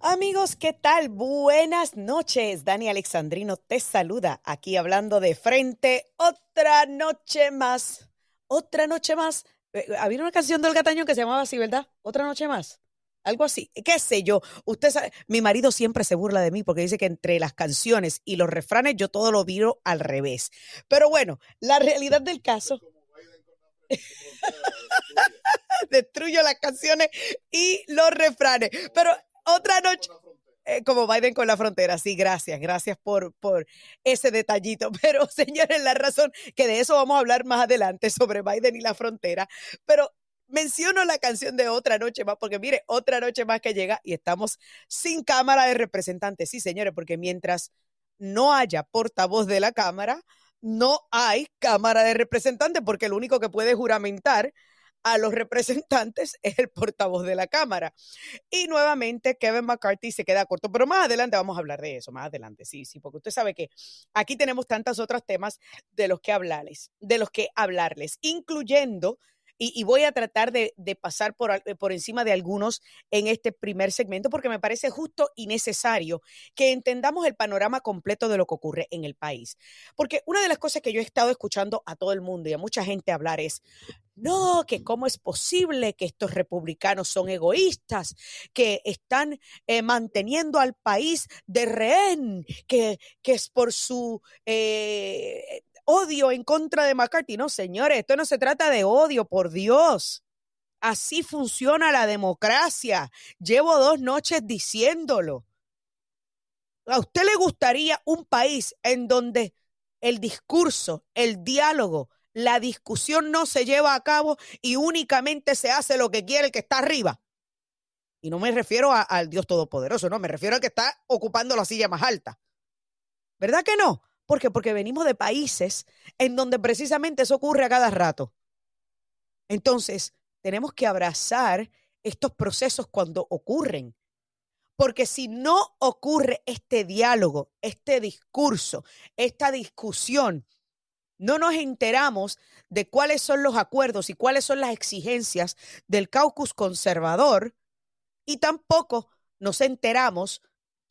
Amigos, ¿qué tal? Buenas noches. Dani Alexandrino te saluda aquí hablando de frente. Otra noche más. Otra noche más. Eh, Había una canción del Gataño que se llamaba así, ¿verdad? Otra noche más. Algo así. ¿Qué sé yo? Usted sabe, mi marido siempre se burla de mí porque dice que entre las canciones y los refranes yo todo lo viro al revés. Pero bueno, la realidad del caso. Destruyo las canciones y los refranes. Pero otra noche. Eh, como Biden con la frontera, sí, gracias, gracias por, por ese detallito. Pero señores, la razón que de eso vamos a hablar más adelante sobre Biden y la frontera. Pero menciono la canción de Otra Noche Más, porque mire, Otra Noche Más que llega y estamos sin Cámara de Representantes. Sí, señores, porque mientras no haya portavoz de la Cámara, no hay Cámara de Representantes, porque el único que puede juramentar a los representantes es el portavoz de la Cámara. Y nuevamente Kevin McCarthy se queda corto, pero más adelante vamos a hablar de eso, más adelante, sí, sí, porque usted sabe que aquí tenemos tantos otros temas de los que hablarles, de los que hablarles, incluyendo y, voy a tratar de, de pasar por, por, encima de algunos en este primer segmento porque me parece justo y necesario que entendamos el panorama completo de lo que ocurre en el país. Porque una de las cosas que yo he estado escuchando a todo el mundo y a mucha gente hablar es, no, que cómo es posible que estos republicanos son egoístas, que están eh, manteniendo al país de rehén, que, que es por su... Eh, odio en contra de McCarthy. No, señores, esto no se trata de odio, por Dios. Así funciona la democracia. Llevo dos noches diciéndolo. ¿A usted le gustaría un país en donde el discurso, el diálogo, la discusión no se lleva a cabo y únicamente se hace lo que quiere el que está arriba? Y no me refiero al Dios Todopoderoso, no, me refiero al que está ocupando la silla más alta. ¿Verdad que no? ¿Por qué? Porque venimos de países en donde precisamente eso ocurre a cada rato. Entonces, tenemos que abrazar estos procesos cuando ocurren. Porque si no ocurre este diálogo, este discurso, esta discusión, no nos enteramos de cuáles son los acuerdos y cuáles son las exigencias del caucus conservador y tampoco nos enteramos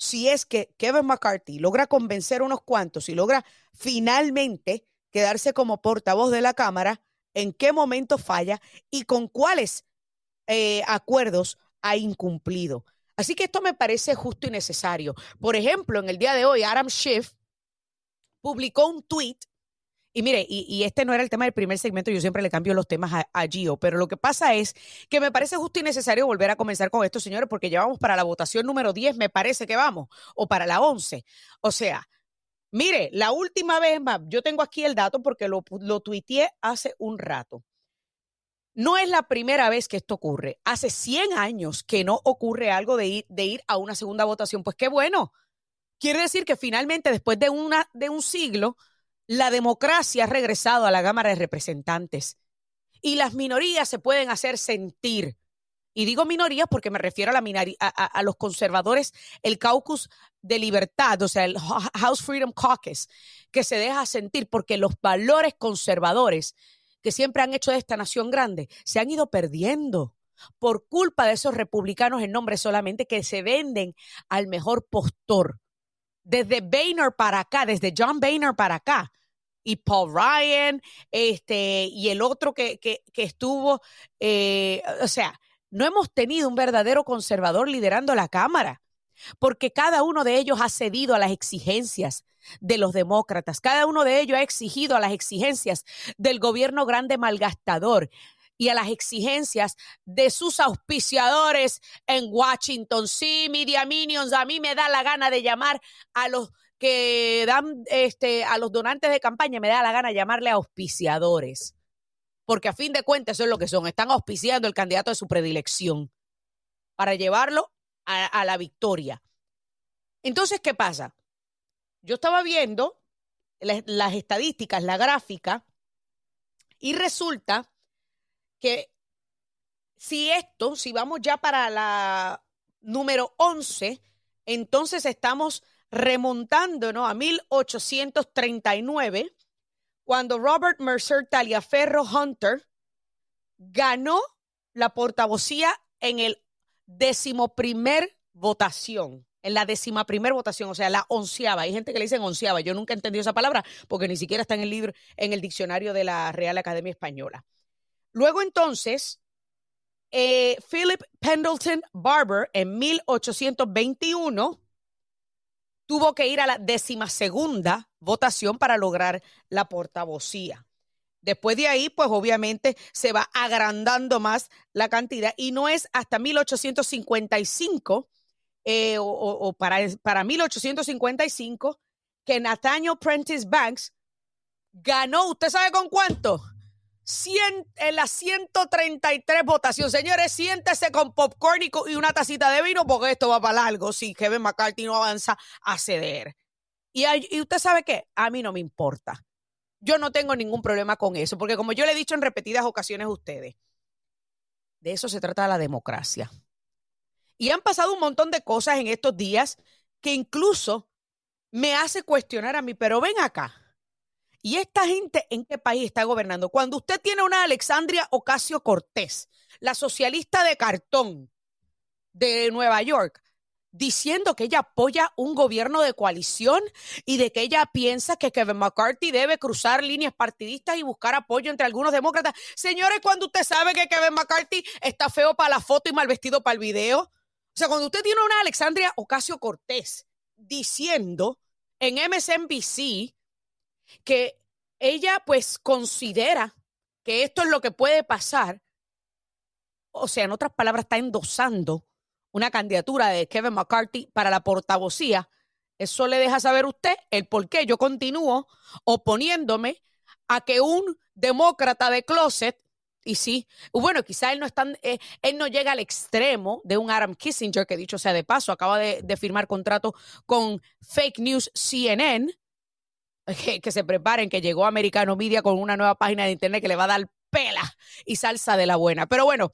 si es que Kevin McCarthy logra convencer a unos cuantos y logra finalmente quedarse como portavoz de la Cámara, en qué momento falla y con cuáles eh, acuerdos ha incumplido. Así que esto me parece justo y necesario. Por ejemplo, en el día de hoy, Adam Schiff publicó un tweet y mire, y, este no era el tema del primer segmento, yo siempre le cambio los temas a, Gio, pero lo que pasa es que me parece justo y necesario volver a comenzar con esto, señores, porque ya vamos para la votación número 10, me parece que vamos, o para la 11. O sea, mire, la última vez, yo tengo aquí el dato porque lo, lo tuiteé hace un rato. No es la primera vez que esto ocurre. Hace 100 años que no ocurre algo de ir, de ir a una segunda votación. Pues qué bueno. Quiere decir que finalmente, después de, una, de un siglo, la democracia ha regresado a la Cámara de Representantes y las minorías se pueden hacer sentir. Y digo minorías porque me refiero a, la minori a, a, a, los conservadores, el caucus de libertad, o sea, el House Freedom Caucus, que se deja sentir porque los valores conservadores que siempre han hecho de esta nación grande se han ido perdiendo por culpa de esos republicanos en nombre solamente que se venden al mejor postor desde Boehner para acá, desde John Boehner para acá, y Paul Ryan, este, y el otro que, que, estuvo, eh, o sea, no hemos tenido un verdadero conservador liderando la Cámara, porque cada uno de ellos ha cedido a las exigencias de los demócratas, cada uno de ellos ha exigido a las exigencias del gobierno grande malgastador y a las exigencias de sus auspiciadores en Washington. Sí, Media Minions, a mí me da la gana de llamar a los que dan este a los donantes de campaña, me da la gana llamarle auspiciadores. Porque a fin de cuentas eso es lo que son, están auspiciando el candidato de su predilección para llevarlo a la victoria. Entonces, ¿qué pasa? Yo estaba viendo las estadísticas, la gráfica, y resulta que si esto, si vamos ya para la número 11, entonces estamos remontándonos a 1839, cuando Robert Mercer Taliaferro Hunter ganó la portavocía en el decimoprimer votación, en la décima primer votación, o sea, la onceava. Hay gente que le dicen onceava. Yo nunca he entendido esa palabra porque ni siquiera está en el libro, en el diccionario de la Real Academia Española. Luego entonces, eh, Philip Pendleton Barber en 1821 tuvo que ir a la decimasegunda votación para lograr la portavocía. Después de ahí, pues obviamente se va agrandando más la cantidad y no es hasta 1855 eh, o, para, para 1855 que Nathaniel Prentice Banks ganó, ¿usted sabe con cuánto? En las 133 votaciones. Señores, siéntese con popcorn y, una tacita de vino porque esto va para largo si Kevin McCarthy no avanza a ceder. Y, y usted sabe qué, a mí no me importa. Yo no tengo ningún problema con eso, porque como yo le he dicho en repetidas ocasiones a ustedes, de eso se trata la democracia. Y han pasado un montón de cosas en estos días que incluso me hace cuestionar a mí, pero ven acá. ¿Y esta gente en qué país está gobernando? Cuando usted tiene una Alexandria Ocasio Cortés, la socialista de cartón de Nueva York, diciendo que ella apoya un gobierno de coalición y de que ella piensa que Kevin McCarthy debe cruzar líneas partidistas y buscar apoyo entre algunos demócratas. Señores, cuando usted sabe que Kevin McCarthy está feo para la foto y mal vestido para el video. O sea, cuando usted tiene una Alexandria Ocasio Cortés diciendo en MSNBC que ella pues considera que esto es lo que puede pasar, o sea, en otras palabras, está endosando una candidatura de Kevin McCarthy para la portavocía, eso le deja saber usted el por qué. Yo continúo oponiéndome a que un demócrata de closet, y sí, bueno, quizá él no, es eh, él no llega al extremo de un Adam Kissinger, que dicho sea de paso, acaba de, de firmar contrato con Fake News CNN, que, se preparen, que llegó Americano Media con una nueva página de internet que le va a dar pela y salsa de la buena. Pero bueno,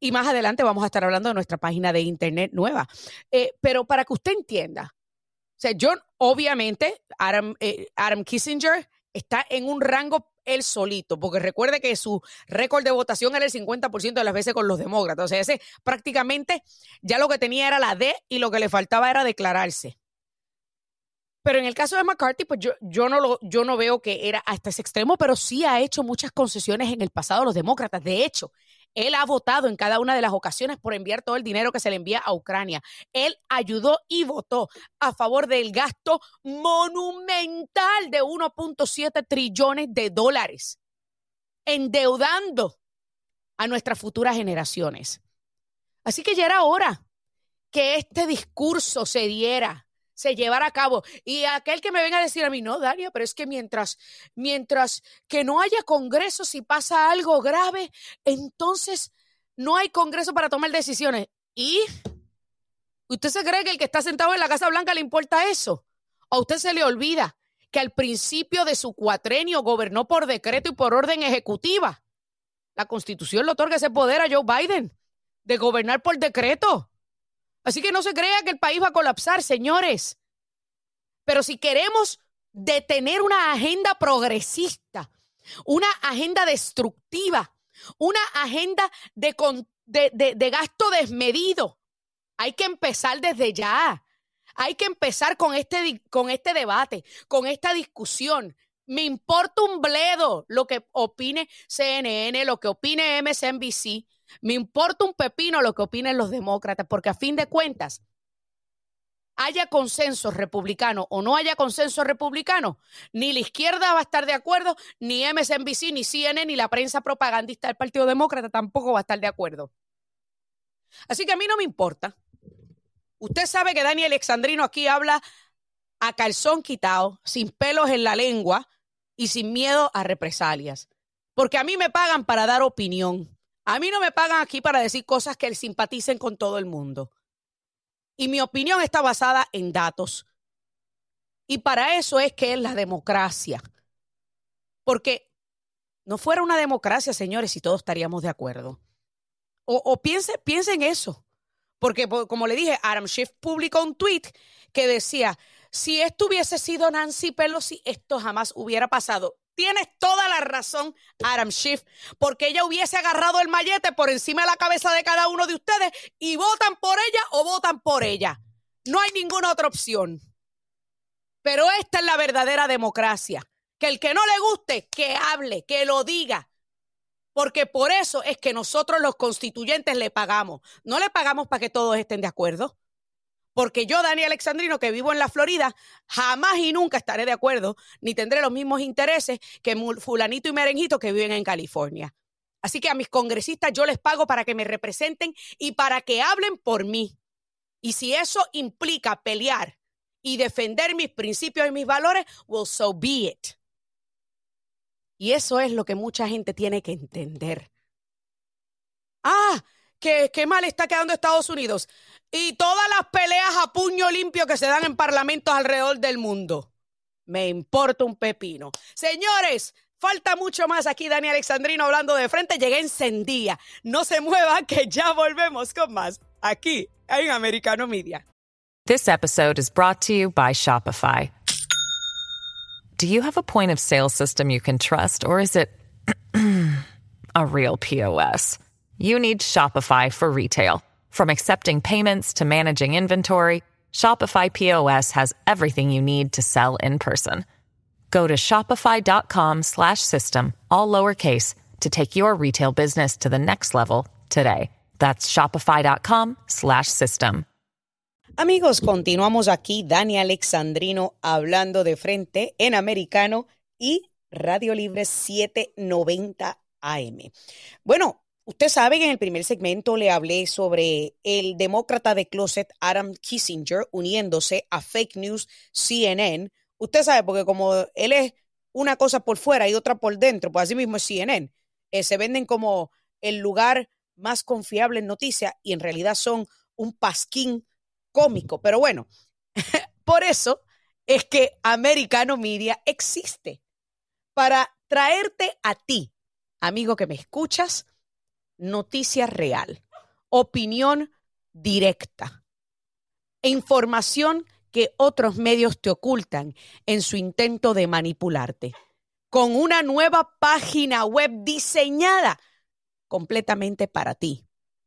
y más adelante vamos a estar hablando de nuestra página de internet nueva. Eh, pero para que usted entienda, o sea, John, obviamente, Adam, eh, Adam Kissinger está en un rango él solito, porque recuerde que su récord de votación era el 50% de las veces con los demócratas. O sea, ese prácticamente ya lo que tenía era la D y lo que le faltaba era declararse. Pero en el caso de McCarthy, pues yo, yo, no lo, yo no veo que era hasta ese extremo, pero sí ha hecho muchas concesiones en el pasado a los demócratas. De hecho, él ha votado en cada una de las ocasiones por enviar todo el dinero que se le envía a Ucrania. Él ayudó y votó a favor del gasto monumental de 1.7 trillones de dólares, endeudando a nuestras futuras generaciones. Así que ya era hora que este discurso se diera se llevará a cabo. Y aquel que me venga a decir a mí, no, Daria, pero es que mientras, mientras que no haya congreso, si pasa algo grave, entonces no hay congreso para tomar decisiones. ¿Y usted se cree que el que está sentado en la Casa Blanca le importa eso? ¿O a usted se le olvida que al principio de su cuatrenio gobernó por decreto y por orden ejecutiva? La constitución le otorga ese poder a Joe Biden de gobernar por decreto. Así que no se crea que el país va a colapsar, señores. Pero si queremos detener una agenda progresista, una agenda destructiva, una agenda de, de, gasto desmedido, hay que empezar desde ya. Hay que empezar con este, con este debate, con esta discusión. Me importa un bledo lo que opine CNN, lo que opine MSNBC, me importa un pepino lo que opinen los demócratas, porque a fin de cuentas, haya consenso republicano o no haya consenso republicano, ni la izquierda va a estar de acuerdo, ni MSNBC, ni CNN, ni la prensa propagandista del Partido Demócrata tampoco va a estar de acuerdo. Así que a mí no me importa. Usted sabe que Daniel Alexandrino aquí habla a calzón quitado, sin pelos en la lengua y sin miedo a represalias. Porque a mí me pagan para dar opinión. A mí no me pagan aquí para decir cosas que simpaticen con todo el mundo. Y mi opinión está basada en datos. Y para eso es que es la democracia. Porque no fuera una democracia, señores, si todos estaríamos de acuerdo. O, o piense, en eso. Porque, como le dije, Adam Schiff publicó un tweet que decía, si esto hubiese sido Nancy Pelosi, esto jamás hubiera pasado. Tienes toda la razón, Adam Schiff, porque ella hubiese agarrado el mallete por encima de la cabeza de cada uno de ustedes y votan por ella o votan por ella. No hay ninguna otra opción. Pero esta es la verdadera democracia. Que el que no le guste, que hable, que lo diga. Porque por eso es que nosotros los constituyentes le pagamos. No le pagamos para que todos estén de acuerdo. Porque yo, Dani Alexandrino, que vivo en la Florida, jamás y nunca estaré de acuerdo, ni tendré los mismos intereses que fulanito y merenjito que viven en California. Así que a mis congresistas yo les pago para que me representen y para que hablen por mí. Y si eso implica pelear y defender mis principios y mis valores, well, so be it. Y eso es lo que mucha gente tiene que entender. Ah, qué, qué mal está quedando Estados Unidos. Y todas las peleas a puño limpio que se dan en parlamentos alrededor del mundo. Me importa un pepino. Señores, falta mucho más aquí. Dani Alexandrino hablando de frente. Llegué encendida. No se mueva que ya volvemos con más aquí en Americano Media. This episode is brought to you by Shopify. Do you have a point of sale system you can trust or is it a real POS? You need Shopify for retail. From accepting payments to managing inventory, Shopify POS has everything you need to sell in person. Go to shopify.com/system all lowercase to take your retail business to the next level today. That's shopify.com/system. Amigos, continuamos aquí Dani Alexandrino hablando de frente en americano y Radio Libre 790 AM. Bueno, Usted sabe que en el primer segmento le hablé sobre el demócrata de closet Adam Kissinger uniéndose a fake news CNN. Usted sabe, porque como él es una cosa por fuera y otra por dentro, pues así mismo es CNN. Eh, se venden como el lugar más confiable en noticias y en realidad son un pasquín cómico. Pero bueno, por eso es que Americano Media existe para traerte a ti, amigo que me escuchas, noticia real, opinión directa, información que otros medios te ocultan en su intento de manipularte, con una nueva página web diseñada completamente para ti,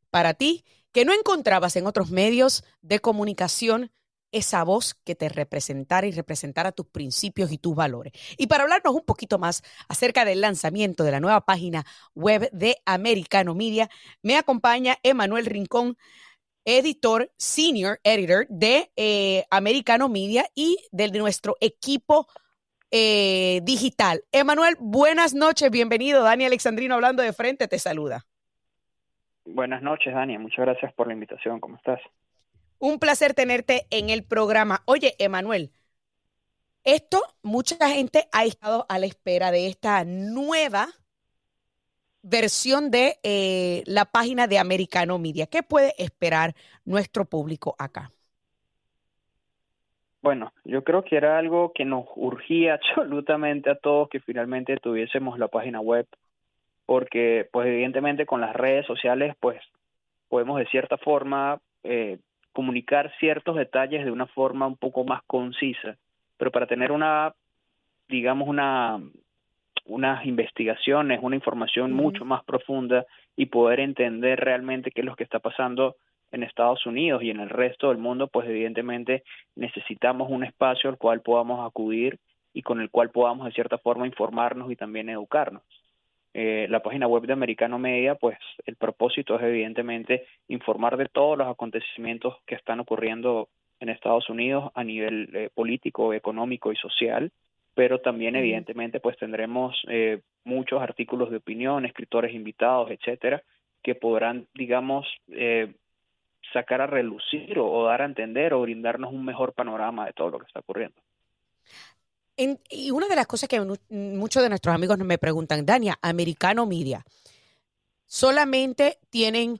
para ti que no encontrabas en otros medios de comunicación esa voz que te representara y representara tus principios y tus valores. Y para hablarnos un poquito más acerca del lanzamiento de la nueva página web de Americano Media, me acompaña Emanuel Rincón, editor, senior editor de eh, Americano Media y de nuestro equipo eh, digital. Emanuel, buenas noches, bienvenido. Dani Alexandrino hablando de frente, te saluda. Buenas noches, Dani. Muchas gracias por la invitación. ¿Cómo estás? Un placer tenerte en el programa. Oye, Emanuel, esto, mucha gente ha estado a la espera de esta nueva versión de eh, la página de Americano Media. ¿Qué puede esperar nuestro público acá? Bueno, yo creo que era algo que nos urgía absolutamente a todos que finalmente tuviésemos la página web, porque pues evidentemente con las redes sociales pues podemos de cierta forma eh, comunicar ciertos detalles de una forma un poco más concisa, pero para tener una, digamos, una unas investigaciones, una información mucho más profunda y poder entender realmente qué es lo que está pasando en Estados Unidos y en el resto del mundo, pues evidentemente necesitamos un espacio al cual podamos acudir y con el cual podamos de cierta forma informarnos y también educarnos. Eh, la página web de Americano Media, pues el propósito es evidentemente informar de todos los acontecimientos que están ocurriendo en Estados Unidos a nivel eh, político, económico y social, pero también evidentemente pues tendremos eh, muchos artículos de opinión, escritores invitados, etcétera, que podrán, digamos, sacar a relucir o dar a entender o brindarnos un mejor panorama de todo lo que está ocurriendo y una de las cosas que muchos de nuestros amigos me preguntan, Dania, Americano Media, ¿solamente tienen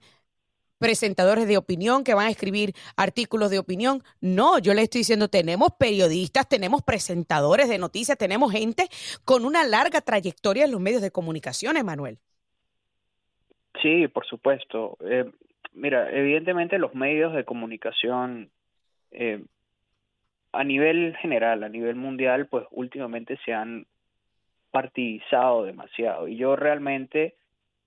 presentadores de opinión que van a escribir artículos de opinión. No, yo le estoy diciendo, tenemos periodistas, tenemos presentadores de noticias, tenemos gente con una larga trayectoria en los medios de comunicación, Emanuel. Sí, por supuesto. Eh, mira, evidentemente los medios de comunicación eh, a nivel general, a nivel mundial, pues últimamente se han partidizado demasiado. Y yo realmente,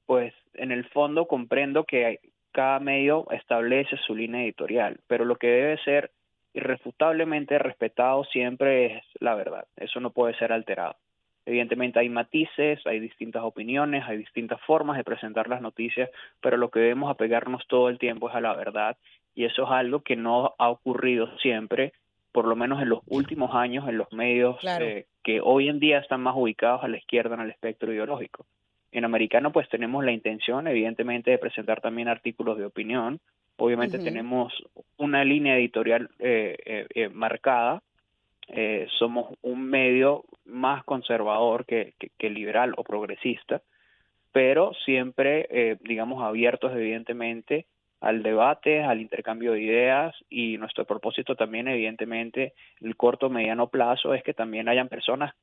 pues en el fondo comprendo que cada medio establece su línea editorial, pero lo que debe ser irrefutablemente respetado siempre es la verdad. Eso no puede ser alterado. Evidentemente hay matices, hay distintas opiniones, hay distintas formas de presentar las noticias, pero lo que debemos apegarnos todo el tiempo es a la verdad y eso es algo que no ha ocurrido siempre, por lo menos en los últimos años, en los medios eh, que hoy en día están más ubicados a la izquierda en el espectro ideológico. En americano pues tenemos la intención evidentemente de presentar también artículos de opinión, obviamente tenemos una línea editorial eh, eh, marcada, eh, somos un medio más conservador que, que, liberal o progresista, pero siempre, eh, digamos, abiertos evidentemente al debate, al intercambio de ideas y nuestro propósito también, evidentemente, el corto mediano plazo es que también hayan personas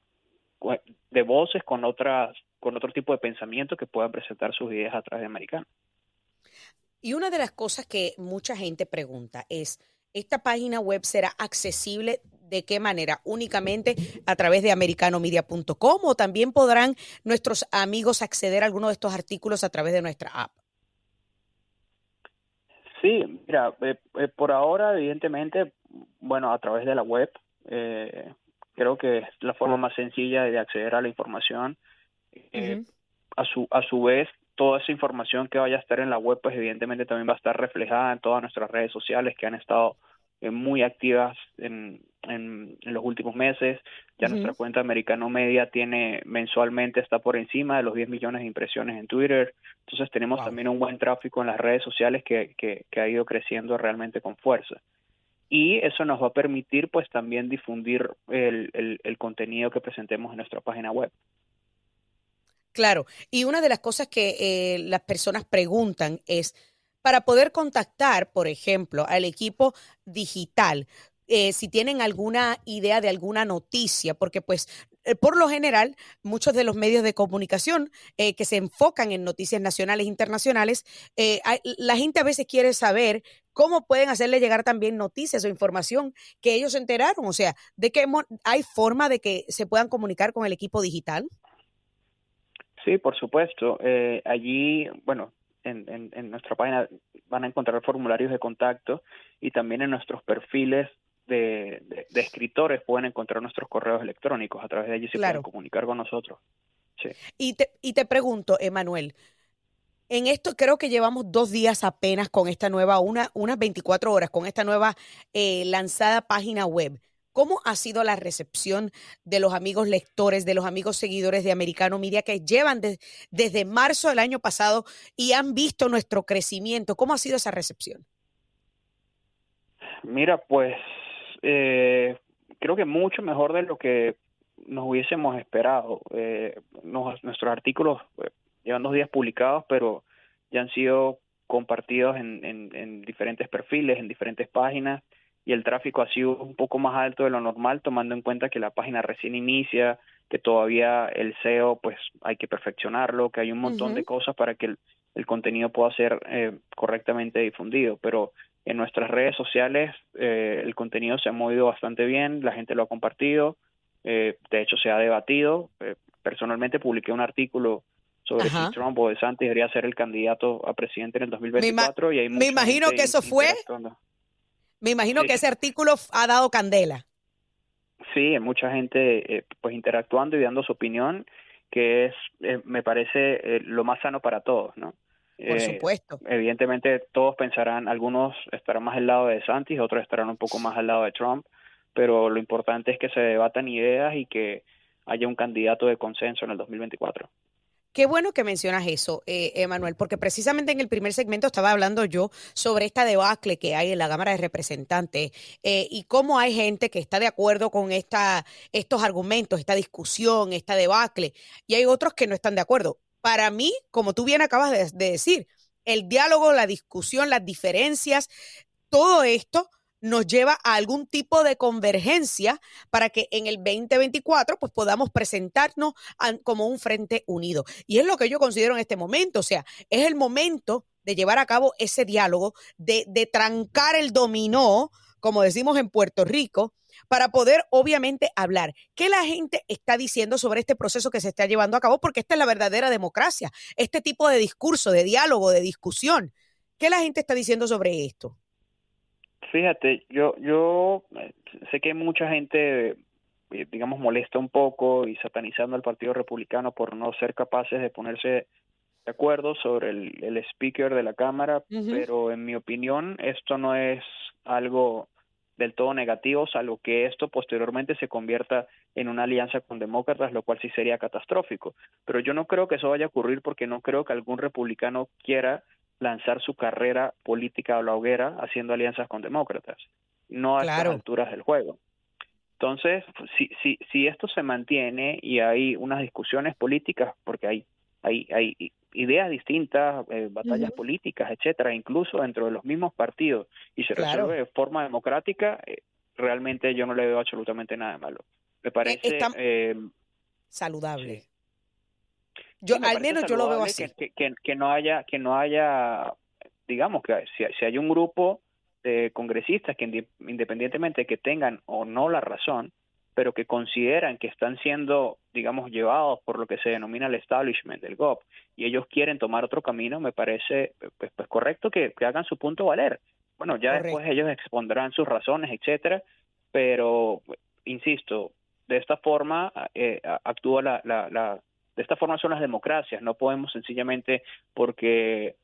de voces con otras con otro tipo de pensamiento que puedan presentar sus ideas a través de Americano. Y una de las cosas que mucha gente pregunta es, ¿esta página web será accesible ¿De qué manera? ¿Únicamente a través de americanomedia.com o también podrán nuestros amigos acceder a alguno de estos artículos a través de nuestra app? Sí, mira, eh, eh, por ahora, evidentemente, bueno, a través de la web, eh, creo que es la forma más sencilla de acceder a la información. a, su, a su vez, toda esa información que vaya a estar en la web, pues evidentemente también va a estar reflejada en todas nuestras redes sociales que han estado muy activas en, en, los últimos meses. Ya nuestra cuenta Americano Media tiene mensualmente, está por encima de los 10 millones de impresiones en Twitter. Entonces tenemos también un buen tráfico en las redes sociales que, que, ha ido creciendo realmente con fuerza. Y eso nos va a permitir pues también difundir el, el, el contenido que presentemos en nuestra página web. Claro, y una de las cosas que eh, las personas preguntan es, para poder contactar, por ejemplo, al equipo digital, eh, si tienen alguna idea de alguna noticia, porque pues eh, por lo general muchos de los medios de comunicación eh, que se enfocan en noticias nacionales e internacionales, la gente a veces quiere saber cómo pueden hacerle llegar también noticias o información que ellos se enteraron, o sea, de qué hay forma de que se puedan comunicar con el equipo digital. Sí, por supuesto. allí, bueno, en, en, nuestra página van a encontrar formularios de contacto y también en nuestros perfiles de, escritores pueden encontrar nuestros correos electrónicos. A través de allí se pueden comunicar con nosotros. Sí. Y, te, y te pregunto, Emanuel, en esto creo que llevamos dos días apenas con esta nueva, una, unas 24 horas con esta nueva eh, lanzada página web. ¿Cómo ha sido la recepción de los amigos lectores, de los amigos seguidores de Americano Media que llevan desde marzo del año pasado y han visto nuestro crecimiento? ¿Cómo ha sido esa recepción? Mira, pues eh, creo que mucho mejor de lo que nos hubiésemos esperado. Eh, nuestros artículos eh, llevan dos días publicados, pero ya han sido compartidos en, en, diferentes perfiles, en diferentes páginas, y el tráfico ha sido un poco más alto de lo normal, tomando en cuenta que la página recién inicia, que todavía el SEO pues hay que perfeccionarlo, que hay un montón de cosas para que el, el contenido pueda ser eh, correctamente difundido, pero en nuestras redes sociales eh, el contenido se ha movido bastante bien, la gente lo ha compartido, eh, de hecho se ha debatido. Eh, personalmente publiqué un artículo sobre si Trump o DeSantis debería ser el candidato a presidente en el 2024 me y hay Me imagino que eso fue. Me imagino que ese artículo ha dado candela. Sí, hay mucha gente pues interactuando y dando su opinión, que es, me parece, lo más sano para todos, ¿no? Por eh, supuesto. Evidentemente todos pensarán, algunos estarán más al lado de Santis, otros estarán un poco más al lado de Trump, pero lo importante es que se debatan ideas y que haya un candidato de consenso en el 2024. Qué bueno que mencionas eso, eh, Emanuel, porque precisamente en el primer segmento estaba hablando yo sobre esta debacle que hay en la Cámara de Representantes eh, y cómo hay gente que está de acuerdo con esta, estos argumentos, esta discusión, esta debacle, y hay otros que no están de acuerdo para mí, como tú bien acabas de, decir, el diálogo, la discusión, las diferencias, todo esto nos lleva a algún tipo de convergencia para que en el 2024 pues podamos presentarnos como un frente unido. Y es lo que yo considero en este momento, o sea, es el momento de llevar a cabo ese diálogo, de, de trancar el dominó, como decimos en Puerto Rico, para poder obviamente hablar qué la gente está diciendo sobre este proceso que se está llevando a cabo, porque esta es la verdadera democracia, este tipo de discurso, de diálogo, de discusión. ¿Qué la gente está diciendo sobre esto? Fíjate, yo, yo eh, sé que mucha gente, eh, digamos, molesta un poco y satanizando al Partido Republicano por no ser capaces de ponerse de acuerdo sobre el, el speaker de la Cámara, pero en mi opinión esto no es algo del todo negativo, salvo que esto posteriormente se convierta en una alianza con demócratas, lo cual sí sería catastrófico. Pero yo no creo que eso vaya a ocurrir porque no creo que algún republicano quiera lanzar su carrera política a la hoguera haciendo alianzas con demócratas, no a las alturas del juego. Entonces, si, si, si esto se mantiene y hay unas discusiones políticas, porque hay, hay, hay ideas distintas, eh, batallas políticas, etcétera, incluso dentro de los mismos partidos, y se resuelve de forma democrática, eh, realmente yo no le veo absolutamente nada de malo. Me parece eh, saludable. Yo, al menos yo lo veo así. Que, no haya, que no haya, digamos que si, si hay un grupo de congresistas que independientemente de que tengan o no la razón, pero que consideran que están siendo, digamos, llevados por lo que se denomina el establishment del GOP y ellos quieren tomar otro camino, me parece pues, pues correcto que, hagan su punto valer. Bueno, ya después ellos expondrán sus razones, etcétera, pero insisto, de esta forma eh, actúa la, la, la, de esta forma son las democracias. No podemos sencillamente porque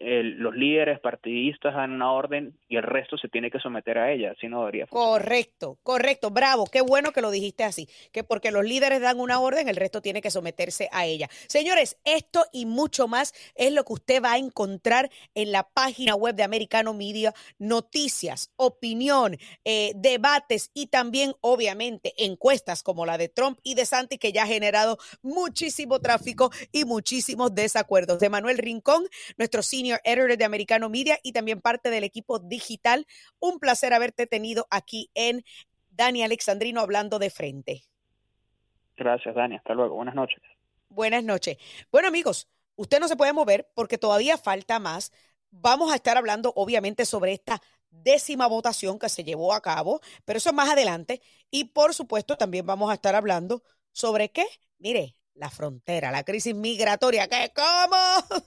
los líderes partidistas dan una orden y el resto se tiene que someter a ella, si no debería Correcto, correcto, bravo, qué bueno que lo dijiste así, que porque los líderes dan una orden, el resto tiene que someterse a ella. Señores, esto y mucho más es lo que usted va a encontrar en la página web de Americano Media, noticias, opinión, eh, debates y también, obviamente, encuestas como la de Trump y de Santi, que ya ha generado muchísimo tráfico y muchísimos desacuerdos. De Manuel Rincón, nuestro senior editor de Americano Media y también parte del equipo digital. Un placer haberte tenido aquí en Dani Alexandrino hablando de frente. Gracias, Dani. Hasta luego. Buenas noches. Buenas noches. Bueno, amigos, usted no se puede mover porque todavía falta más. Vamos a estar hablando, obviamente, sobre esta décima votación que se llevó a cabo, pero eso es más adelante. Y por supuesto, también vamos a estar hablando sobre qué. Mire, la frontera, la crisis migratoria. ¿Qué? ¿Cómo?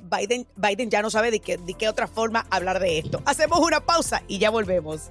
Biden, Biden ya no sabe de qué, de qué otra forma hablar de esto. Hacemos una pausa y ya volvemos.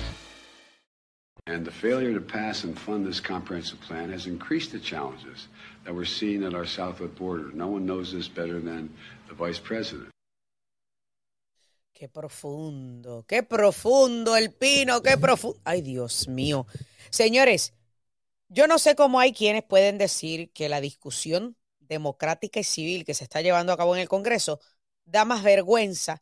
And the failure to pass and fund this comprehensive plan has increased the challenges that we're seeing at our southwest border. No one knows this better than the vice president. Qué profundo, qué profundo el pino, qué profundo. Ay, Dios mío. Señores, yo no sé cómo hay quienes pueden decir que la discusión democrática y civil que se está llevando a cabo en el Congreso da más vergüenza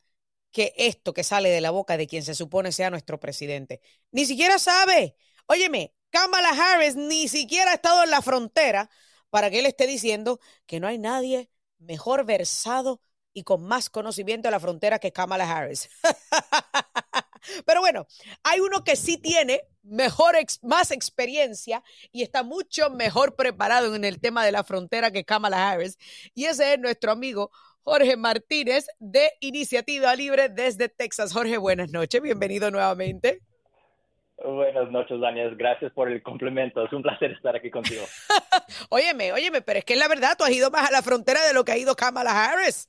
que esto que sale de la boca de quien se supone sea nuestro presidente. Ni siquiera sabe. Óyeme, Kamala Harris ni siquiera ha estado en la frontera para que él esté diciendo que no hay nadie mejor versado y con más conocimiento de la frontera que Kamala Harris. Pero bueno, hay uno que sí tiene mejor, más experiencia y está mucho mejor preparado en el tema de la frontera que Kamala Harris. Y ese es nuestro amigo Jorge Martínez de Iniciativa Libre desde Texas. Jorge, buenas noches, bienvenido nuevamente. Buenas noches, Daniel. Gracias por el complemento. Es un placer estar aquí contigo. óyeme, óyeme, pero es que es la verdad, tú has ido más a la frontera de lo que ha ido Kamala Harris.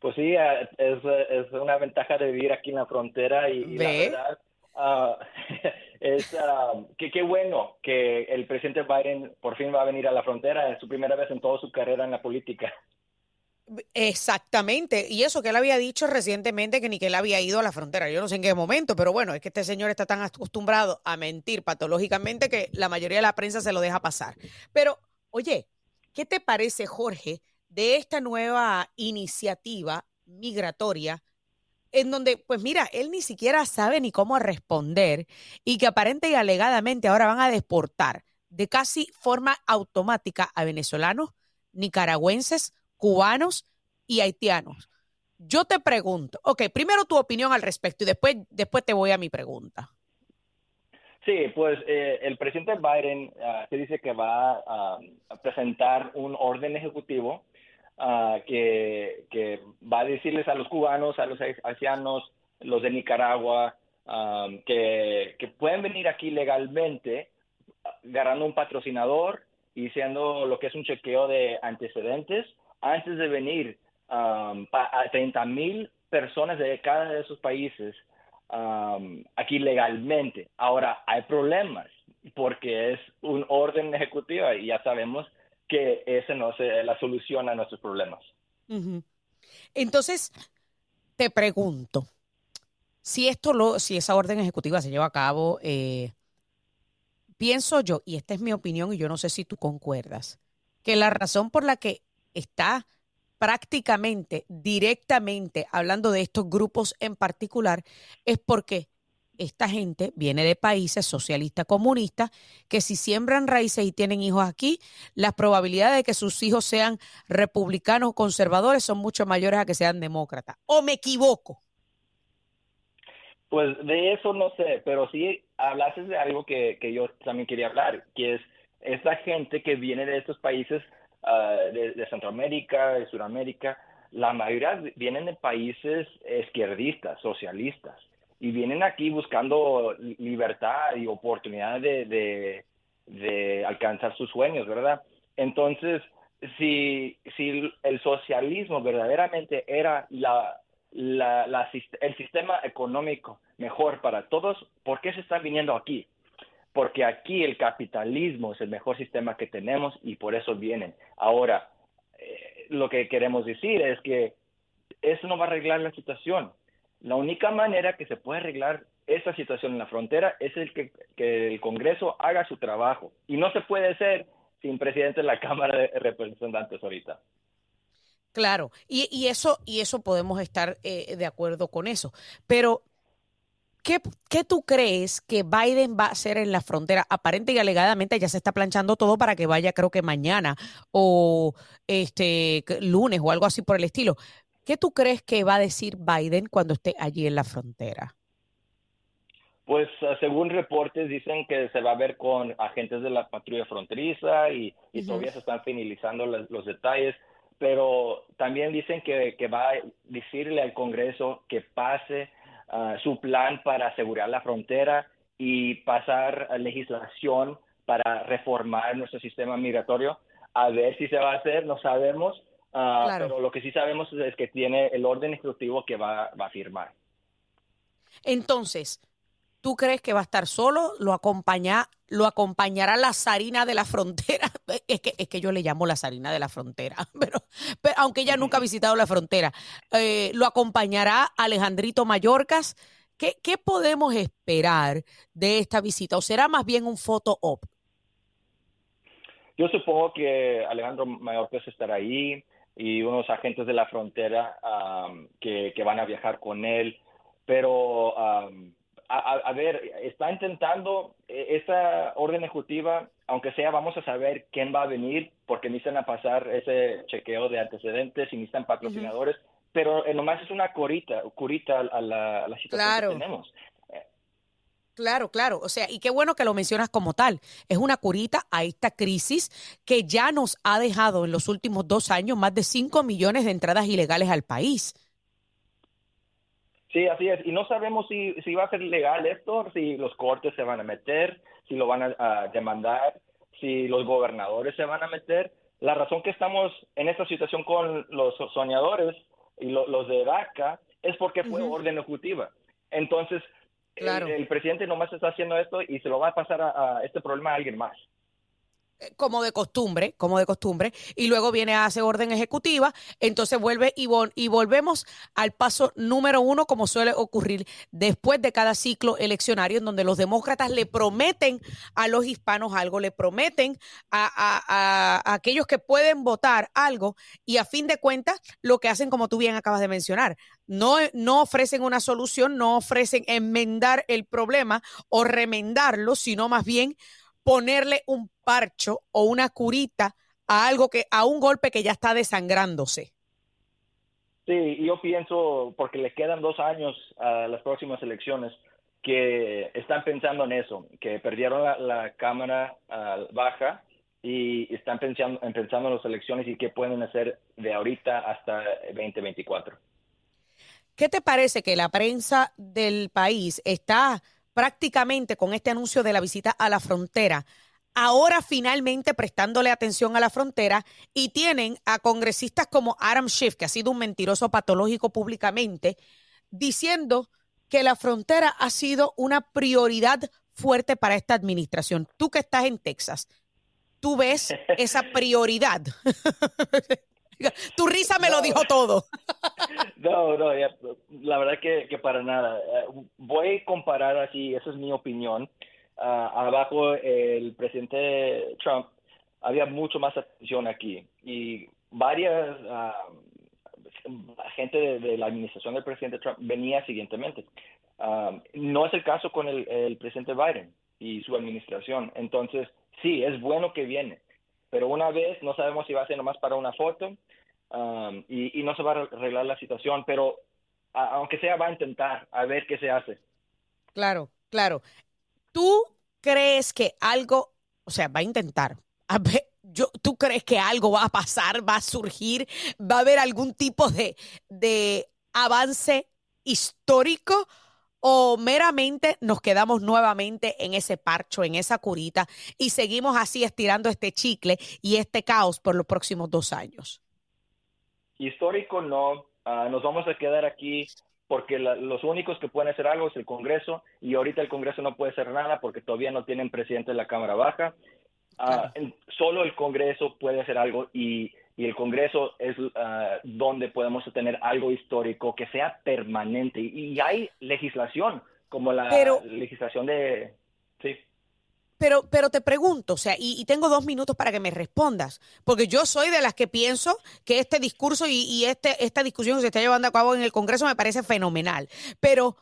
Pues sí, eh, es, es una ventaja de vivir aquí en la frontera y, la verdad uh, es uh, que qué bueno que el presidente Biden por fin va a venir a la frontera. Es su primera vez en toda su carrera en la política. Exactamente, y eso que él había dicho recientemente que ni que él había ido a la frontera, yo no sé en qué momento, pero bueno, es que este señor está tan acostumbrado a mentir patológicamente que la mayoría de la prensa se lo deja pasar. Pero, oye, ¿qué te parece, Jorge, de esta nueva iniciativa migratoria? en donde, pues mira, él ni siquiera sabe ni cómo responder y que aparente y alegadamente ahora van a deportar de casi forma automática a venezolanos, nicaragüenses, cubanos y haitianos. Yo te pregunto, ok, primero tu opinión al respecto y después, después te voy a mi pregunta. Sí, pues eh, el presidente Biden se dice que va a presentar un orden ejecutivo uh, que, va a decirles a los cubanos, a los haitianos, los de Nicaragua, que, que, pueden venir aquí legalmente agarrando un patrocinador y siendo lo que es un chequeo de antecedentes antes de venir um, a 30 mil personas de cada de esos países um, aquí legalmente. Ahora, hay problemas porque es un orden ejecutivo y ya sabemos que esa no es la solución a nuestros problemas. Entonces, te pregunto, si esto lo, si esa orden ejecutiva se lleva a cabo, eh, pienso yo, y esta es mi opinión y yo no sé si tú concuerdas, que la razón por la que está prácticamente, directamente hablando de estos grupos en particular, es porque esta gente viene de países socialistas comunistas que si siembran raíces y tienen hijos aquí, las probabilidades de que sus hijos sean republicanos o conservadores son mucho mayores a que sean demócratas. ¿O me equivoco? Pues de eso no sé, pero sí hablaste de algo que, yo también quería hablar, que es esa gente que viene de estos países ah, de, Centroamérica, de Sudamérica, la mayoría vienen de países izquierdistas, socialistas, y vienen aquí buscando libertad y oportunidad de, de, alcanzar sus sueños, ¿verdad? Entonces, si, si el socialismo verdaderamente era la, la, el sistema económico mejor para todos, ¿por qué se está viniendo aquí? Porque aquí el capitalismo es el mejor sistema que tenemos y por eso vienen. Ahora, eh, lo que queremos decir es que eso no va a arreglar la situación. La única manera que se puede arreglar esta situación en la frontera es el que, que el Congreso haga su trabajo. Y no se puede hacer sin presidente de la Cámara de Representantes ahorita. Claro, y, y, eso, y eso podemos estar eh, de acuerdo con eso. Pero, ¿qué, ¿qué, tú crees que Biden va a hacer en la frontera? Aparente y alegadamente ya se está planchando todo para que vaya, creo que mañana o este lunes o algo así por el estilo. ¿Qué tú crees que va a decir Biden cuando esté allí en la frontera? Pues ah, según reportes dicen que se va a ver con agentes de la patrulla fronteriza y, todavía se están finalizando los detalles pero también dicen que, va a decirle al Congreso que pase ah, su plan para asegurar la frontera y pasar legislación para reformar nuestro sistema migratorio. A ver si se va a hacer, no sabemos, ah, pero lo que sí sabemos es que tiene el orden ejecutivo que va, va a firmar. Entonces, ¿Tú crees que va a estar solo? ¿Lo, acompaña, lo acompañará la zarina de la frontera? Es que, es que yo le llamo la zarina de la frontera, pero, pero aunque ella nunca ha visitado la frontera. Eh, ¿Lo acompañará Alejandrito Mallorcas? ¿Qué, ¿Qué podemos esperar de esta visita? ¿O será más bien un photo op? Yo supongo que Alejandro Mayorkas estará ahí y unos agentes de la frontera que, que, van a viajar con él, pero a, ver, está intentando eh, esa orden ejecutiva, aunque sea, vamos a saber quién va a venir, porque necesitan a pasar ese chequeo de antecedentes y necesitan patrocinadores, pero eh, nomás es una curita, curita a la, situación que tenemos. Claro, claro. O sea, y qué bueno que lo mencionas como tal. Es una curita a esta crisis que ya nos ha dejado en los últimos dos años más de 5 millones de entradas ilegales al país. Sí, así es. Y no sabemos si, si va a ser legal esto, si los cortes se van a meter, si lo van a, demandar, si los gobernadores se van a meter. La razón que estamos en esta situación con los soñadores y los de DACA es porque fue orden ejecutiva. Entonces, el, presidente nomás está haciendo esto y se lo va a pasar a, este problema a alguien más. Como de costumbre, como de costumbre, y luego viene a hacer orden ejecutiva, entonces vuelve y, volvemos al paso número uno, como suele ocurrir después de cada ciclo eleccionario, en donde los demócratas le prometen a los hispanos algo, le prometen a, a aquellos que pueden votar algo, y a fin de cuentas, lo que hacen, como tú bien acabas de mencionar, no, no ofrecen una solución, no ofrecen enmendar el problema o remendarlo, sino más bien ponerle un parcho o una curita a algo que, a un golpe que ya está desangrándose. Sí, yo pienso, porque le quedan dos años a las próximas elecciones, que están pensando en eso, que perdieron la, Cámara ah, Baja y están pensando, pensando en las elecciones y qué pueden hacer de ahorita hasta 2024. ¿Qué te parece que la prensa del país está prácticamente con este anuncio de la visita a la frontera, ahora finalmente prestándole atención a la frontera y tienen a congresistas como Adam Schiff, que ha sido un mentiroso patológico públicamente, diciendo que la frontera ha sido una prioridad fuerte para esta administración. Tú que estás en Texas, ¿tú ves esa prioridad? tu risa me lo dijo todo. no, no, la verdad que, que, para nada. Eh, voy a comparar así, esa es mi opinión. Ah, abajo el presidente Trump había mucho más atención aquí y varias uh, gente de, la administración del presidente Trump venía siguientemente. Ah, no es el caso con el, el presidente Biden y su administración. Entonces, sí, es bueno que viene pero una vez no sabemos si va a ser nomás para una foto um, y, no se va a arreglar la situación, pero aunque sea va a intentar a ver qué se hace. Claro, claro. ¿Tú crees que algo, o sea, va a intentar? A ver, yo, ¿Tú crees que algo va a pasar, va a surgir, va a haber algún tipo de, de avance histórico? o meramente nos quedamos nuevamente en ese parcho, en esa curita y seguimos así estirando este chicle y este caos por los próximos dos años? Histórico no, ah, nos vamos a quedar aquí porque los únicos que pueden hacer algo es el Congreso y ahorita el Congreso no puede hacer nada porque todavía no tienen presidente de la Cámara Baja. Ah, solo el Congreso puede hacer algo y y el Congreso es ah, donde podemos tener algo histórico que sea permanente. Y, hay legislación, como la legislación de... Sí. Pero, pero te pregunto, o sea, y, tengo dos minutos para que me respondas, porque yo soy de las que pienso que este discurso y, este, esta discusión que se está llevando a cabo en el Congreso me parece fenomenal. Pero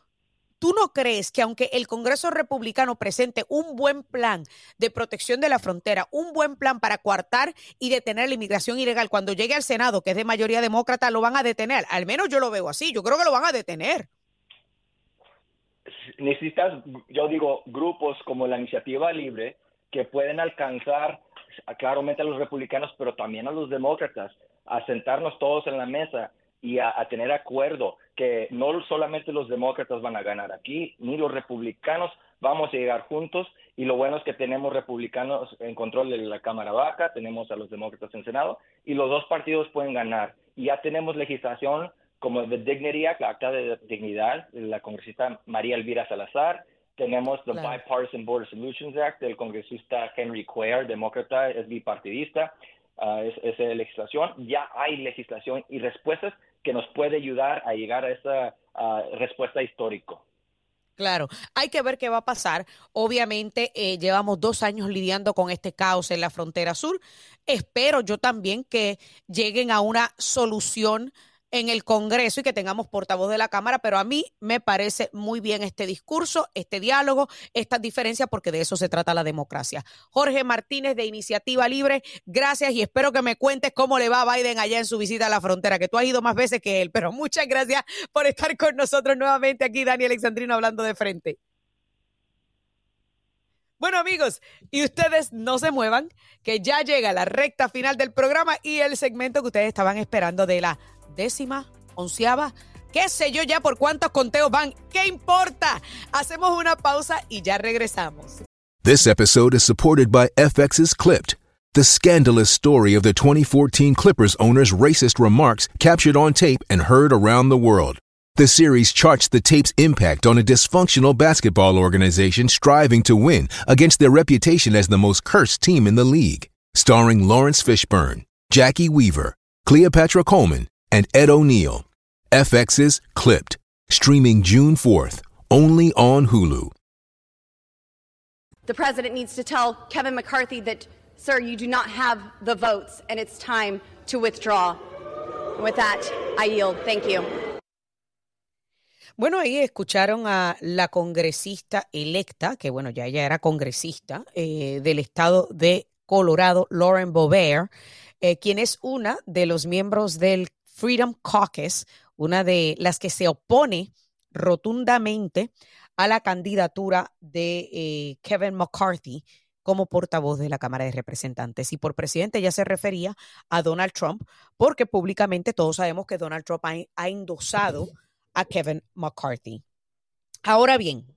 ¿Tú no crees que aunque el Congreso republicano presente un buen plan de protección de la frontera, un buen plan para coartar y detener la inmigración ilegal, cuando llegue al Senado, que es de mayoría demócrata, lo van a detener? Al menos yo lo veo así, yo creo que lo van a detener. Necesitas, yo digo, grupos como la Iniciativa Libre que pueden alcanzar claramente a los republicanos, pero también a los demócratas, a sentarnos todos en la mesa y a, tener acuerdo que no solamente los demócratas van a ganar aquí, ni los republicanos vamos a llegar juntos y lo bueno es que tenemos republicanos en control de la Cámara Baja, tenemos a los demócratas en Senado y los dos partidos pueden ganar. Y ya tenemos legislación como The Dignity Act, la Acta de Dignidad, de la congresista María Elvira Salazar, tenemos the Bipartisan Border Solutions Act del congresista Henry Cuellar, demócrata, es bipartidista, uh, es, es legislación. Ya hay legislación y respuestas que nos puede ayudar a llegar a esa respuesta histórico. Claro, hay que ver qué va a pasar. Obviamente, eh, llevamos dos años lidiando con este caos en la frontera sur. Espero yo también que lleguen a una solución en el Congreso y que tengamos portavoz de la Cámara, pero a mí me parece muy bien este discurso, este diálogo, estas diferencias, porque de eso se trata la democracia. Jorge Martínez de Iniciativa Libre, gracias y espero que me cuentes cómo le va a Biden allá en su visita a la frontera, que tú has ido más veces que él, pero muchas gracias por estar con nosotros nuevamente aquí, Dani Alexandrino, hablando de frente. Bueno amigos, y ustedes no se muevan, que ya llega la recta final del programa y el segmento que ustedes estaban esperando de la qué sé yo ya por cuántos conteos van. ¿Qué importa? Hacemos una pausa y ya regresamos. This episode is supported by FX's Clipped, the scandalous story of the 2014 Clippers owner's racist remarks captured on tape and heard around the world. The series charts the tape's impact on a dysfunctional basketball organization striving to win against their reputation as the most cursed team in the league. Starring Lawrence Fishburne, Jackie Weaver, Cleopatra Coleman, and Ed O'Neill. FX's Clipped, streaming June 4th, only on Hulu. The president needs to tell Kevin McCarthy that, sir, you do not have the votes and it's time to withdraw. With that, I yield. Thank you. Bueno, ahí escucharon a la congresista electa, que bueno, ya ella era congresista eh, del estado de Colorado, Lauren Boebert, eh, quien es una de los miembros del Freedom Caucus, una de las que se opone rotundamente a la candidatura de eh, Kevin McCarthy como portavoz de la Cámara de Representantes. Y por presidente ya se refería a Donald Trump, porque públicamente todos sabemos que Donald Trump ha, ha endosado a Kevin McCarthy. Ahora bien,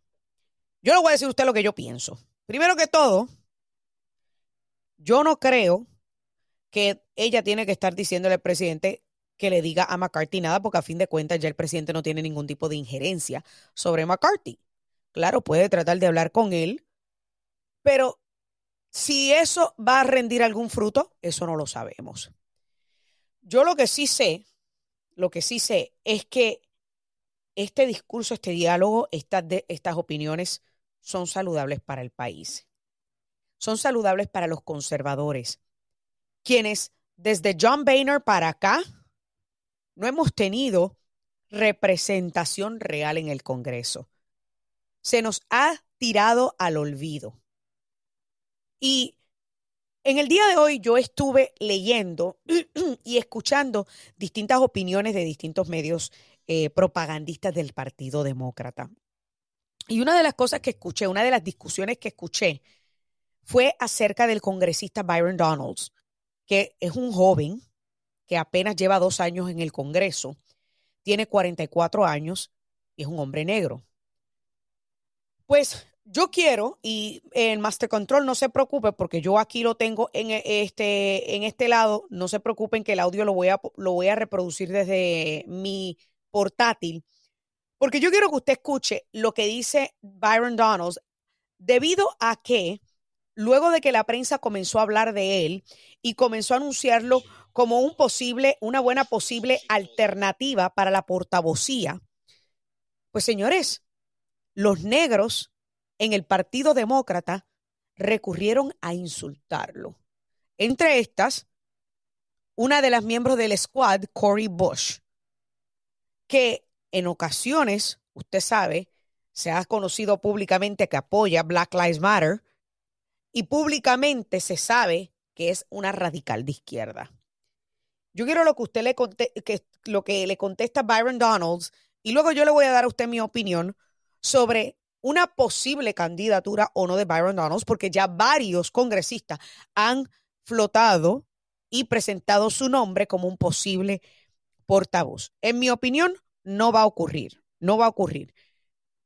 yo le voy a decir a usted lo que yo pienso. Primero que todo, yo no creo que ella tiene que estar diciéndole al presidente que le diga a McCarthy nada, porque a fin de cuentas ya el presidente no tiene ningún tipo de injerencia sobre McCarthy. Claro, puede tratar de hablar con él, pero si eso va a rendir algún fruto, eso no lo sabemos. Yo lo que sí sé, lo que sí sé es que este discurso, este diálogo, estas, estas opiniones son saludables para el país. Son saludables para los conservadores, quienes desde John Boehner para acá no hemos tenido representación real en el Congreso. Se nos ha tirado al olvido. Y en el día de hoy yo estuve leyendo y escuchando distintas opiniones de distintos medios eh, propagandistas del Partido Demócrata. Y una de las cosas que escuché, una de las discusiones que escuché, fue acerca del congresista Byron Donalds, que es un joven que apenas lleva dos años en el Congreso, tiene 44 años y es un hombre negro. Pues yo quiero, y el Master Control no se preocupe, porque yo aquí lo tengo en este, en este lado, no se preocupen que el audio lo voy a, lo voy a reproducir desde mi portátil, porque yo quiero que usted escuche lo que dice Byron Donalds, debido a que luego de que la prensa comenzó a hablar de él y comenzó a anunciarlo como un posible, una buena posible alternativa para la portavocía, pues señores, los negros en el Partido Demócrata recurrieron a insultarlo. Entre estas, una de las miembros del squad, Cory Bush, que en ocasiones, usted sabe, se ha conocido públicamente que apoya Black Lives Matter y públicamente se sabe que es una radical de izquierda. Yo quiero lo que usted le que lo que le contesta Byron Donalds y luego yo le voy a dar a usted mi opinión sobre una posible candidatura o no de Byron Donalds, porque ya varios congresistas han flotado y presentado su nombre como un posible portavoz. En mi opinión, no va a ocurrir, no va a ocurrir.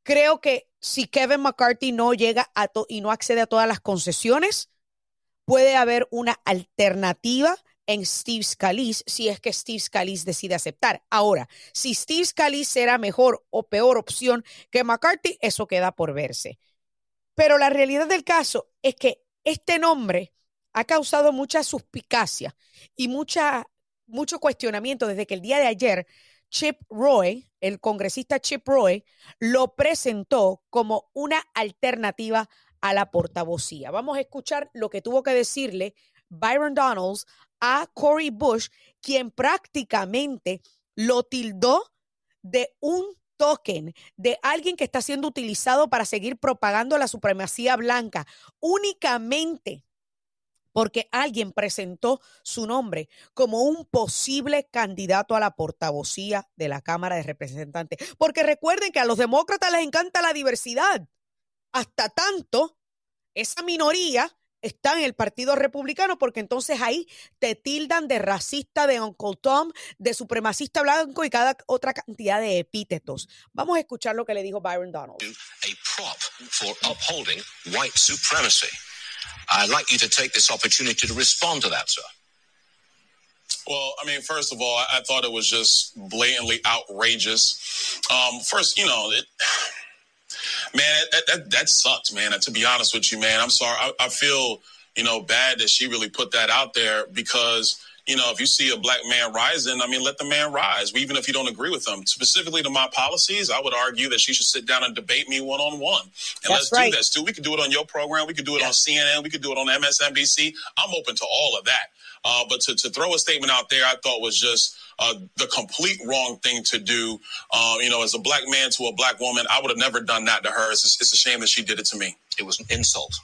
Creo que si Kevin McCarthy no llega a y no accede a todas las concesiones, puede haber una alternativa en Steve Scalise si es que Steve Scalise decide aceptar. Ahora, si Steve Scalise será mejor o peor opción que McCarthy, eso queda por verse. Pero la realidad del caso es que este nombre ha causado mucha suspicacia y mucha mucho cuestionamiento desde que el día de ayer Chip Roy, el congresista Chip Roy, lo presentó como una alternativa a la portavocía. Vamos a escuchar lo que tuvo que decirle Byron Donalds a Cory Bush, quien prácticamente lo tildó de un token de alguien que está siendo utilizado para seguir propagando la supremacía blanca únicamente porque alguien presentó su nombre como un posible candidato a la portavocía de la Cámara de Representantes. Porque recuerden que a los demócratas les encanta la diversidad. Hasta tanto, esa minoría está en el Partido Republicano porque entonces ahí te tildan de racista, de Uncle Tom, de supremacista blanco y cada otra cantidad de epítetos. Vamos a escuchar lo que le dijo Byron Donald. A prop for upholding white supremacy. I'd like you to take this opportunity to respond to that, sir. Well, I mean, first of all, I, thought it was just blatantly outrageous. Um, first, you know, it, man, that, that that sucks, man. To be honest with you, man, I'm sorry. I, I feel you know bad that she really put that out there because you know, if you see a black man rising, I mean, let the man rise, even if you don't agree with them. Specifically to my policies, I would argue that she should sit down and debate me one on one. And That's let's right. do that, Stu. We could do it on your program. We could do it on CNN. We could do it on MSNBC. I'm open to all of that. Uh, but to, to throw a statement out there, I thought was just uh, the complete wrong thing to do. Um, you know, as a black man to a black woman, I would have never done that to her. It's, it's a shame that she did it to me. It was an insult.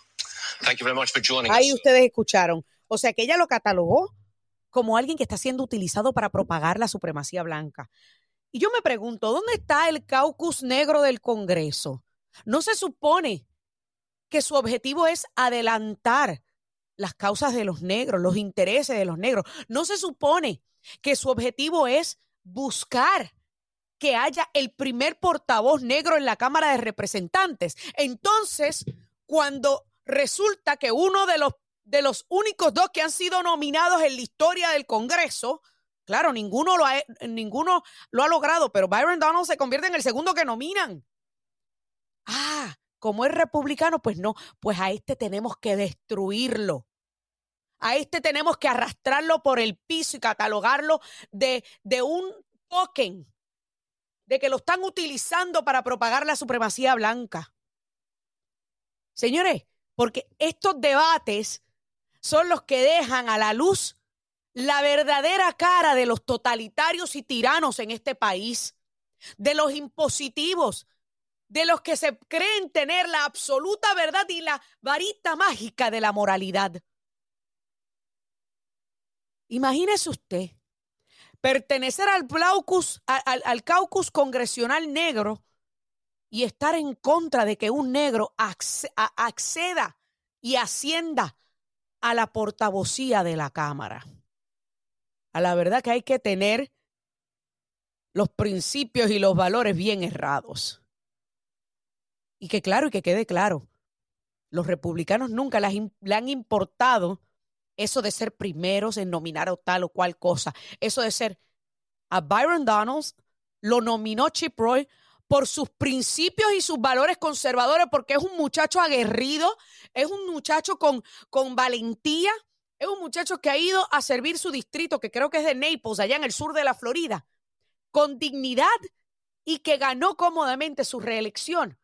Thank you very much for joining Ahí us. ustedes escucharon. O sea que ella lo catalogó como alguien que está siendo utilizado para propagar la supremacía blanca. Y yo me pregunto, ¿dónde está el caucus negro del Congreso? No se supone que su objetivo es adelantar las causas de los negros, los intereses de los negros. No se supone que su objetivo es buscar que haya el primer portavoz negro en la Cámara de Representantes. Entonces, cuando resulta que uno de los de los únicos dos que han sido nominados en la historia del Congreso, claro, ninguno lo ha, ninguno lo ha logrado, pero Byron Donald se convierte en el segundo que nominan. Ah, como es republicano, pues no, pues a este tenemos que destruirlo. A este tenemos que arrastrarlo por el piso y catalogarlo de, de un token, de que lo están utilizando para propagar la supremacía blanca. Señores, porque estos debates son los que dejan a la luz la verdadera cara de los totalitarios y tiranos en este país, de los impositivos, de los que se creen tener la absoluta verdad y la varita mágica de la moralidad. Imagínese usted pertenecer al, caucus, al, al caucus congresional negro y estar en contra de que un negro acceda y ascienda a la portavocía de la Cámara. A la verdad que hay que tener los principios y los valores bien errados. Y que claro, y que quede claro, los republicanos nunca han- le han importado eso de ser primeros en nominar a tal o cual cosa. Eso de ser a Byron Donalds lo nominó Chip Roy por sus principios y sus valores conservadores, porque es un muchacho aguerrido, es un muchacho con, con valentía, es un muchacho que ha ido a servir su distrito, que creo que es de Naples, allá en el sur de la Florida, con dignidad y que ganó cómodamente su reelección,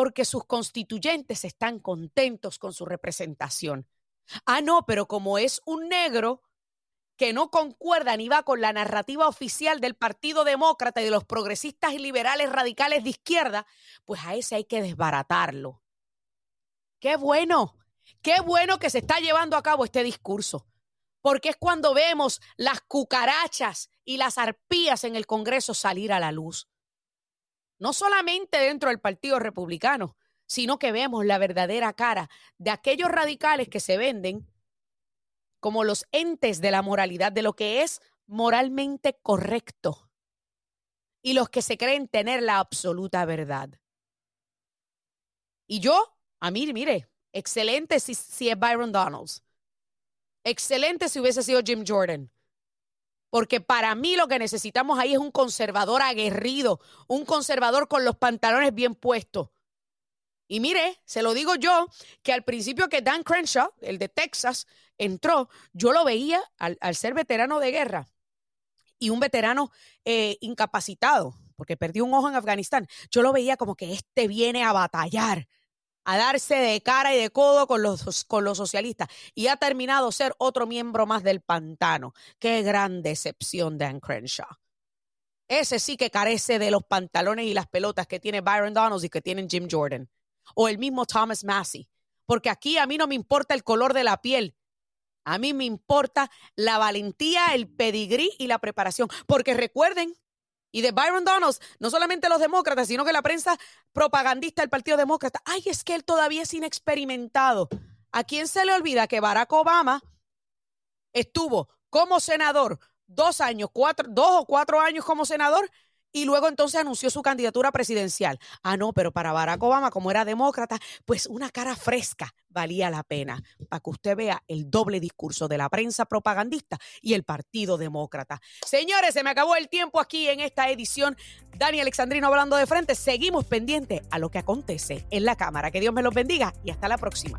porque sus constituyentes están contentos con su representación. Ah, no, pero como es un negro que no concuerda ni va con la narrativa oficial del Partido Demócrata y de los progresistas y liberales radicales de izquierda, pues a ese hay que desbaratarlo. Qué bueno, qué bueno que se está llevando a cabo este discurso, porque es cuando vemos las cucarachas y las arpías en el Congreso salir a la luz. No solamente dentro del Partido Republicano, sino que vemos la verdadera cara de aquellos radicales que se venden como los entes de la moralidad, de lo que es moralmente correcto, y los que se creen tener la absoluta verdad. Y yo, a mí, mire, excelente si, si es Byron Donalds, excelente si hubiese sido Jim Jordan. Porque para mí lo que necesitamos ahí es un conservador aguerrido, un conservador con los pantalones bien puestos. Y mire, se lo digo yo, que al principio que Dan Crenshaw, el de Texas, entró, yo lo veía al, ser veterano de guerra y un veterano eh, incapacitado, porque perdió un ojo en Afganistán, yo lo veía como que este viene a batallar, a darse de cara y de codo con los, con los socialistas y ha terminado ser otro miembro más del pantano. Qué gran decepción, Dan Crenshaw. Ese sí que carece de los pantalones y las pelotas que tiene Byron Donalds y que tienen Jim Jordan. O el mismo Thomas Massey. Porque aquí a mí no me importa el color de la piel. A mí me importa la valentía, el pedigrí y la preparación. Porque recuerden, y de Byron Donalds, no solamente los demócratas, sino que la prensa propagandista del Partido Demócrata, ay, es que él todavía es inexperimentado. ¿A quién se le olvida que Barack Obama estuvo como senador dos años, cuatro, dos o cuatro años como senador y luego entonces anunció su candidatura presidencial. Ah, no, pero para Barack Obama, como era demócrata, pues una cara fresca valía la pena para que usted vea el doble discurso de la prensa propagandista y el Partido Demócrata. Señores, se me acabó el tiempo aquí en esta edición. Dani Alexandrino hablando de frente. Seguimos pendientes a lo que acontece en la Cámara. Que Dios me los bendiga y hasta la próxima.